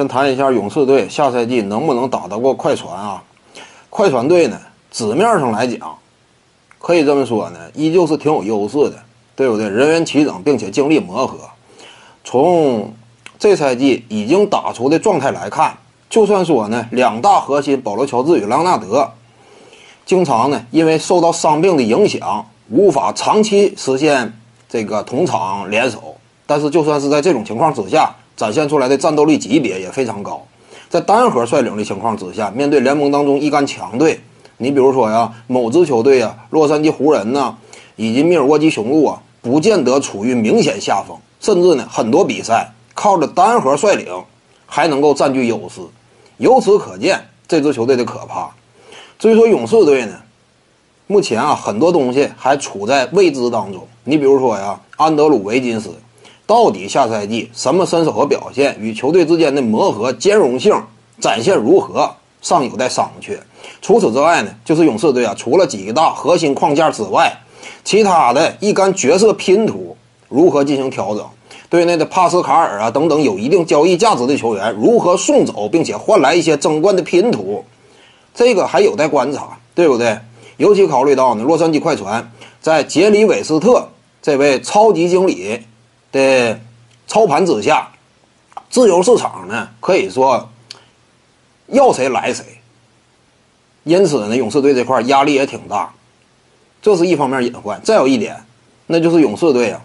先谈一下勇士队下赛季能不能打得过快船啊？快船队呢，纸面上来讲，可以这么说呢，依旧是挺有优势的，对不对？人员齐整，并且经历磨合。从这赛季已经打出的状态来看，就算说呢，两大核心保罗·乔治与莱昂纳德，经常呢因为受到伤病的影响，无法长期实现这个同场联手。但是就算是在这种情况之下，展现出来的战斗力级别也非常高，在单核率领的情况之下，面对联盟当中一干强队，你比如说呀，某支球队啊，洛杉矶湖人呐，以及密尔沃基雄鹿啊，不见得处于明显下风，甚至呢，很多比赛靠着单核率领还能够占据优势，由此可见这支球队的可怕。至于说勇士队呢，目前啊，很多东西还处在未知当中，你比如说呀，安德鲁维金斯。到底下赛季什么身手和表现与球队之间的磨合兼容性展现如何，尚有待商榷。除此之外呢，就是勇士队啊，除了几大核心框架之外，其他的一干角色拼图如何进行调整？队内的帕斯卡尔啊等等有一定交易价值的球员如何送走，并且换来一些争冠的拼图，这个还有待观察，对不对？尤其考虑到呢，洛杉矶快船在杰里韦斯特这位超级经理。的操盘之下，自由市场呢可以说要谁来谁，因此呢，勇士队这块压力也挺大，这是一方面隐患。再有一点，那就是勇士队啊，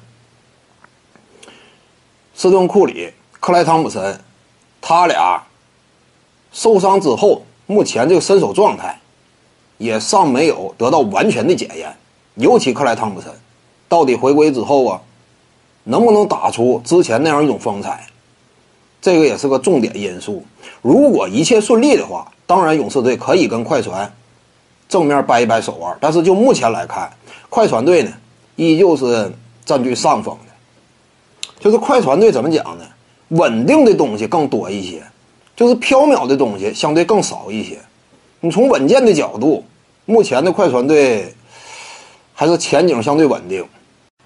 斯顿库里、克莱汤普森，他俩受伤之后，目前这个身手状态也尚没有得到完全的检验，尤其克莱汤普森，到底回归之后啊。能不能打出之前那样一种风采，这个也是个重点因素。如果一切顺利的话，当然勇士队可以跟快船正面掰一掰手腕。但是就目前来看，快船队呢依旧是占据上风的。就是快船队怎么讲呢？稳定的东西更多一些，就是飘渺的东西相对更少一些。你从稳健的角度，目前的快船队还是前景相对稳定。